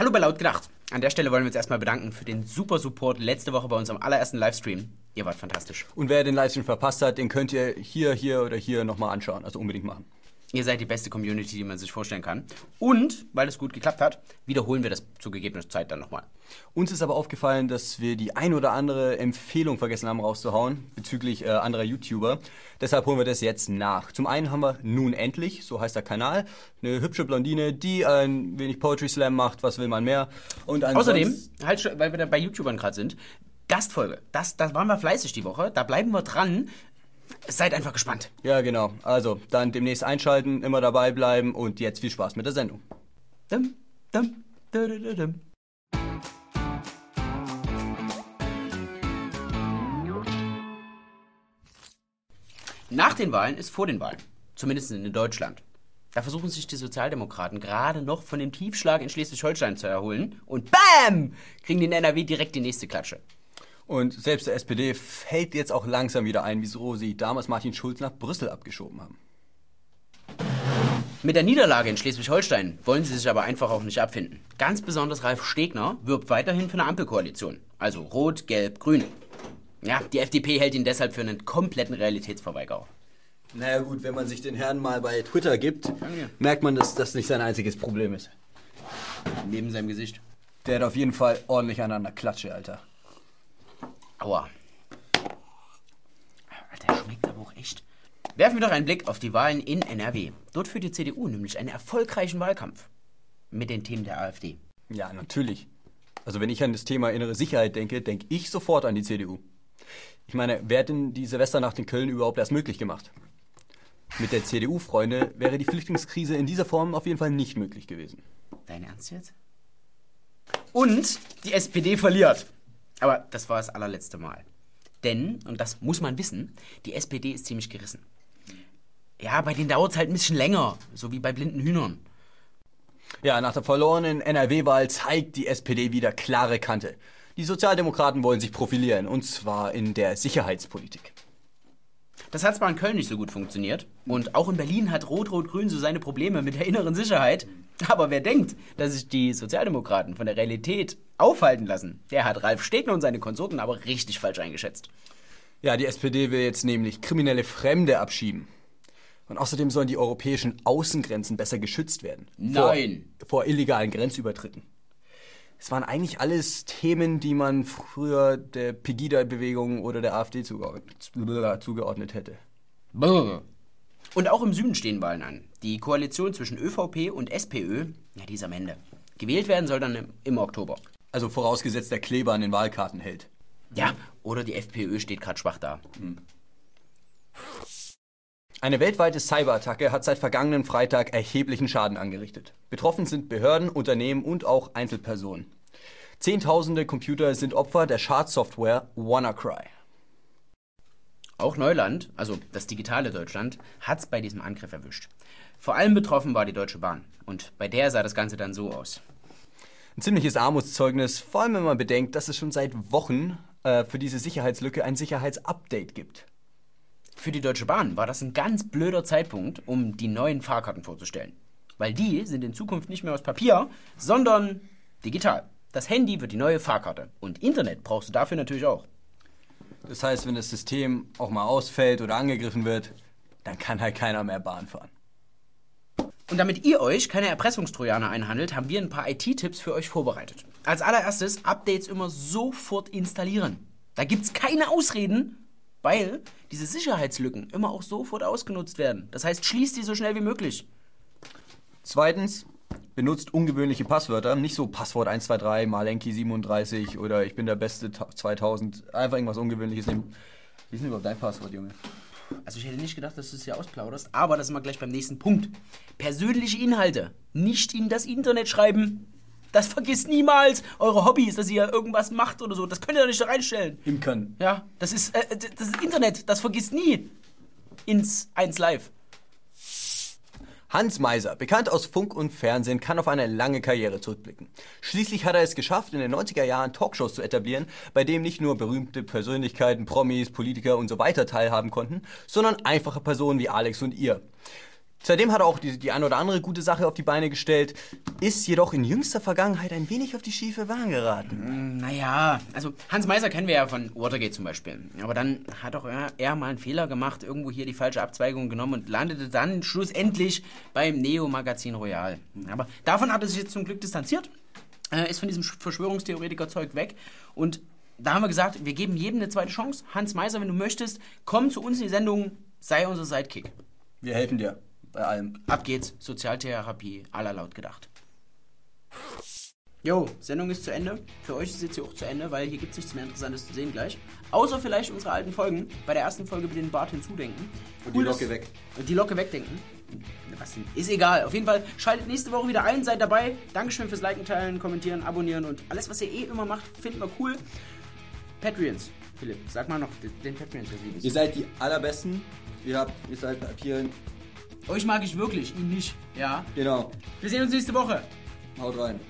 Hallo bei Laut gedacht. An der Stelle wollen wir uns erstmal bedanken für den super Support letzte Woche bei unserem allerersten Livestream. Ihr wart fantastisch. Und wer den Livestream verpasst hat, den könnt ihr hier, hier oder hier nochmal anschauen. Also unbedingt machen. Ihr seid die beste Community, die man sich vorstellen kann. Und, weil es gut geklappt hat, wiederholen wir das zu gegebener Zeit dann nochmal. Uns ist aber aufgefallen, dass wir die ein oder andere Empfehlung vergessen haben rauszuhauen bezüglich äh, anderer YouTuber. Deshalb holen wir das jetzt nach. Zum einen haben wir nun endlich, so heißt der Kanal, eine hübsche Blondine, die ein wenig Poetry Slam macht. Was will man mehr? Und Außerdem, halt, weil wir da bei YouTubern gerade sind, Gastfolge. Das, das waren wir fleißig die Woche. Da bleiben wir dran. Seid einfach gespannt. Ja, genau. Also, dann demnächst einschalten, immer dabei bleiben und jetzt viel Spaß mit der Sendung. Dum, dum, dum, Nach den Wahlen ist vor den Wahlen. Zumindest in Deutschland. Da versuchen sich die Sozialdemokraten gerade noch von dem Tiefschlag in Schleswig-Holstein zu erholen. Und BAM! Kriegen die in NRW direkt die nächste Klatsche. Und selbst der SPD fällt jetzt auch langsam wieder ein, wieso sie damals Martin Schulz nach Brüssel abgeschoben haben. Mit der Niederlage in Schleswig-Holstein wollen sie sich aber einfach auch nicht abfinden. Ganz besonders Ralf Stegner wirbt weiterhin für eine Ampelkoalition. Also Rot, Gelb, Grün. Ja, die FDP hält ihn deshalb für einen kompletten Realitätsverweigerer. Naja gut, wenn man sich den Herrn mal bei Twitter gibt, merkt man, dass das nicht sein einziges Problem ist. Neben seinem Gesicht. Der hat auf jeden Fall ordentlich aneinander Klatsche, Alter. Aua. Der schmeckt aber auch echt. Werfen wir doch einen Blick auf die Wahlen in NRW. Dort führt die CDU nämlich einen erfolgreichen Wahlkampf. Mit den Themen der AfD. Ja, natürlich. Also wenn ich an das Thema innere Sicherheit denke, denke ich sofort an die CDU. Ich meine, wer hat denn die Silvesternacht in Köln überhaupt erst möglich gemacht? Mit der CDU, Freunde, wäre die Flüchtlingskrise in dieser Form auf jeden Fall nicht möglich gewesen. Dein Ernst jetzt? Und die SPD verliert. Aber das war das allerletzte Mal. Denn, und das muss man wissen, die SPD ist ziemlich gerissen. Ja, bei denen dauert es halt ein bisschen länger, so wie bei blinden Hühnern. Ja, nach der verlorenen NRW-Wahl zeigt die SPD wieder klare Kante. Die Sozialdemokraten wollen sich profilieren, und zwar in der Sicherheitspolitik. Das hat zwar in Köln nicht so gut funktioniert, und auch in Berlin hat Rot-Rot-Grün so seine Probleme mit der inneren Sicherheit, aber wer denkt, dass sich die Sozialdemokraten von der Realität aufhalten lassen, der hat Ralf Stegner und seine Konsorten aber richtig falsch eingeschätzt. Ja, die SPD will jetzt nämlich kriminelle Fremde abschieben. Und außerdem sollen die europäischen Außengrenzen besser geschützt werden. Nein. Vor, vor illegalen Grenzübertritten. Es waren eigentlich alles Themen, die man früher der Pegida-Bewegung oder der AfD zugeordnet hätte. Und auch im Süden stehen Wahlen an. Die Koalition zwischen ÖVP und SPÖ, ja, die ist am Ende. Gewählt werden soll dann im Oktober. Also vorausgesetzt, der Kleber an den Wahlkarten hält. Ja, oder die FPÖ steht gerade schwach da. Hm. Eine weltweite Cyberattacke hat seit vergangenen Freitag erheblichen Schaden angerichtet. Betroffen sind Behörden, Unternehmen und auch Einzelpersonen. Zehntausende Computer sind Opfer der Schadsoftware WannaCry. Auch Neuland, also das digitale Deutschland, hat es bei diesem Angriff erwischt. Vor allem betroffen war die Deutsche Bahn. Und bei der sah das Ganze dann so aus. Ein ziemliches Armutszeugnis, vor allem wenn man bedenkt, dass es schon seit Wochen äh, für diese Sicherheitslücke ein Sicherheitsupdate gibt. Für die Deutsche Bahn war das ein ganz blöder Zeitpunkt, um die neuen Fahrkarten vorzustellen. Weil die sind in Zukunft nicht mehr aus Papier, sondern digital. Das Handy wird die neue Fahrkarte. Und Internet brauchst du dafür natürlich auch. Das heißt, wenn das System auch mal ausfällt oder angegriffen wird, dann kann halt keiner mehr Bahn fahren. Und damit ihr euch keine Erpressungstrojaner einhandelt, haben wir ein paar IT-Tipps für euch vorbereitet. Als allererstes Updates immer sofort installieren. Da gibt es keine Ausreden, weil diese Sicherheitslücken immer auch sofort ausgenutzt werden. Das heißt, schließt die so schnell wie möglich. Zweitens, benutzt ungewöhnliche Passwörter. Nicht so Passwort 123, Malenki37 oder ich bin der Beste 2000. Einfach irgendwas Ungewöhnliches nehmen. Wie ist denn überhaupt dein Passwort, Junge? Also ich hätte nicht gedacht, dass du es hier ausplauderst, aber das sind wir gleich beim nächsten Punkt. Persönliche Inhalte. Nicht in das Internet schreiben. Das vergisst niemals eure Hobbys, dass ihr irgendwas macht oder so. Das könnt ihr doch nicht da reinstellen. Imkern. Ja, das ist, äh, das ist Internet. Das vergisst nie. Ins 1 Live. Hans Meiser, bekannt aus Funk und Fernsehen, kann auf eine lange Karriere zurückblicken. Schließlich hat er es geschafft, in den 90er Jahren Talkshows zu etablieren, bei denen nicht nur berühmte Persönlichkeiten, Promis, Politiker und so weiter teilhaben konnten, sondern einfache Personen wie Alex und ihr. Seitdem hat er auch die, die ein oder andere gute Sache auf die Beine gestellt, ist jedoch in jüngster Vergangenheit ein wenig auf die schiefe Bahn geraten. Naja, also Hans Meiser kennen wir ja von Watergate zum Beispiel. Aber dann hat auch er, er mal einen Fehler gemacht, irgendwo hier die falsche Abzweigung genommen und landete dann schlussendlich beim Neo-Magazin Royal. Aber davon hat er sich jetzt zum Glück distanziert, äh, ist von diesem Verschwörungstheoretiker-Zeug weg und da haben wir gesagt, wir geben jedem eine zweite Chance. Hans Meiser, wenn du möchtest, komm zu uns in die Sendung, sei unser Sidekick. Wir helfen dir bei allem. Ab geht's, Sozialtherapie, aller laut gedacht. Jo, Sendung ist zu Ende. Für euch ist jetzt hier auch zu Ende, weil hier gibt es nichts mehr Interessantes zu sehen gleich. Außer vielleicht unsere alten Folgen. Bei der ersten Folge bitte den Bart hinzudenken. Und die Locke weg. Und die Locke wegdenken. Was denn? Ist egal. Auf jeden Fall schaltet nächste Woche wieder ein, seid dabei. Dankeschön fürs Liken, Teilen, Kommentieren, Abonnieren und alles, was ihr eh immer macht, finden wir cool. Patreons. Philipp, sag mal noch den Patreons, ist. Ihr seid die allerbesten. Ihr habt, ihr seid ab hier. Euch mag ich wirklich, ihn nicht. Ja. Genau. Wir sehen uns nächste Woche. Haut rein.